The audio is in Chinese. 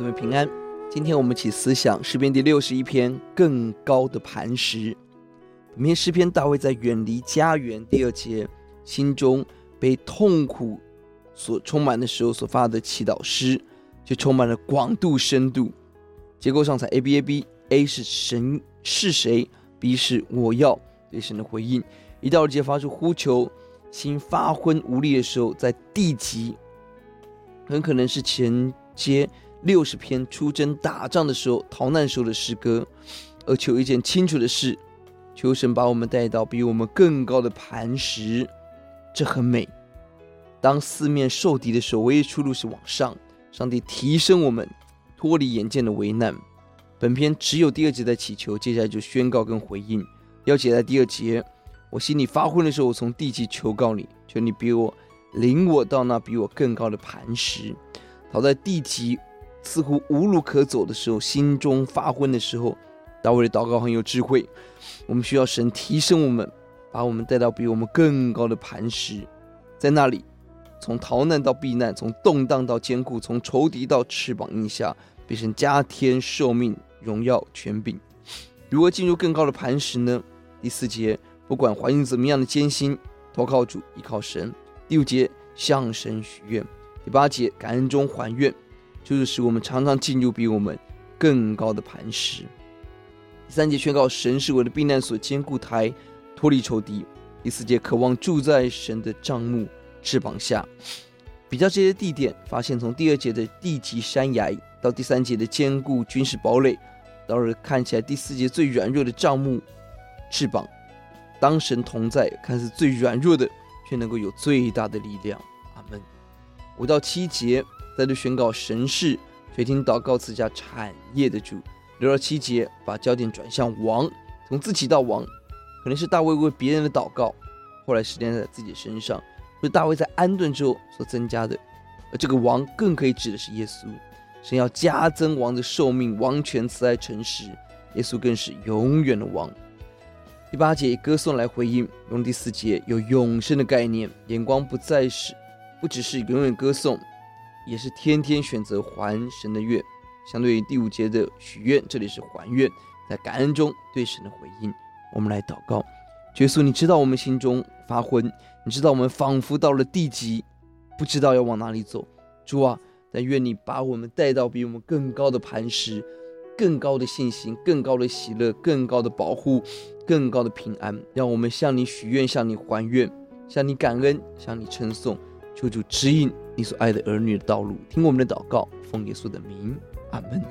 们平安。今天我们一起思想诗篇第六十一篇更高的磐石。本篇诗篇大卫在远离家园第二节，心中被痛苦所充满的时候所发的祈祷诗，就充满了广度深度。结构上才 A B A B，A 是神是谁，B 是我要对神的回应。一到二节发出呼求，心发昏无力的时候，在地极。很可能是前接六十篇出征打仗的时候、逃难时候的诗歌，而求一件清楚的事：求神把我们带到比我们更高的磐石。这很美。当四面受敌的时候，唯一出路是往上。上帝提升我们，脱离眼见的危难。本篇只有第二节在祈求，接下来就宣告跟回应。要写在第二节：我心里发昏的时候，我从地极求告你，求你比我。领我到那比我更高的磐石，逃在地级，似乎无路可走的时候，心中发昏的时候，大卫的祷告很有智慧。我们需要神提升我们，把我们带到比我们更高的磐石，在那里，从逃难到避难，从动荡到坚固，从仇敌到翅膀荫下，被神加添寿命、荣耀、权柄。如何进入更高的磐石呢？第四节，不管环境怎么样的艰辛，投靠主，依靠神。第五节向神许愿，第八节感恩中还愿，就是使我们常常进入比我们更高的磐石。第三节宣告神是我的避难所、坚固台，脱离仇敌。第四节渴望住在神的帐幕翅膀下。比较这些地点，发现从第二节的地极山崖到第三节的坚固军事堡垒，到了看起来第四节最软弱的帐幕翅膀，当神同在，看似最软弱的。却能够有最大的力量，阿门。五到七节在这宣告神是垂听祷告赐下产业的主。六到七节把焦点转向王，从自己到王，可能是大卫为别人的祷告，后来实践在自己身上，是大卫在安顿之后所增加的。而这个王更可以指的是耶稣，神要加增王的寿命、王权、慈爱、诚实，耶稣更是永远的王。第八节以歌颂来回应，用第四节有永生的概念，眼光不再是，不只是永远歌颂，也是天天选择还神的愿。相对于第五节的许愿，这里是还愿，在感恩中对神的回应。我们来祷告，耶稣，你知道我们心中发昏，你知道我们仿佛到了地极，不知道要往哪里走。主啊，但愿你把我们带到比我们更高的磐石。更高的信心，更高的喜乐，更高的保护，更高的平安，让我们向你许愿，向你还愿，向你感恩，向你称颂，求主指引你所爱的儿女的道路，听我们的祷告，奉耶稣的名，阿门。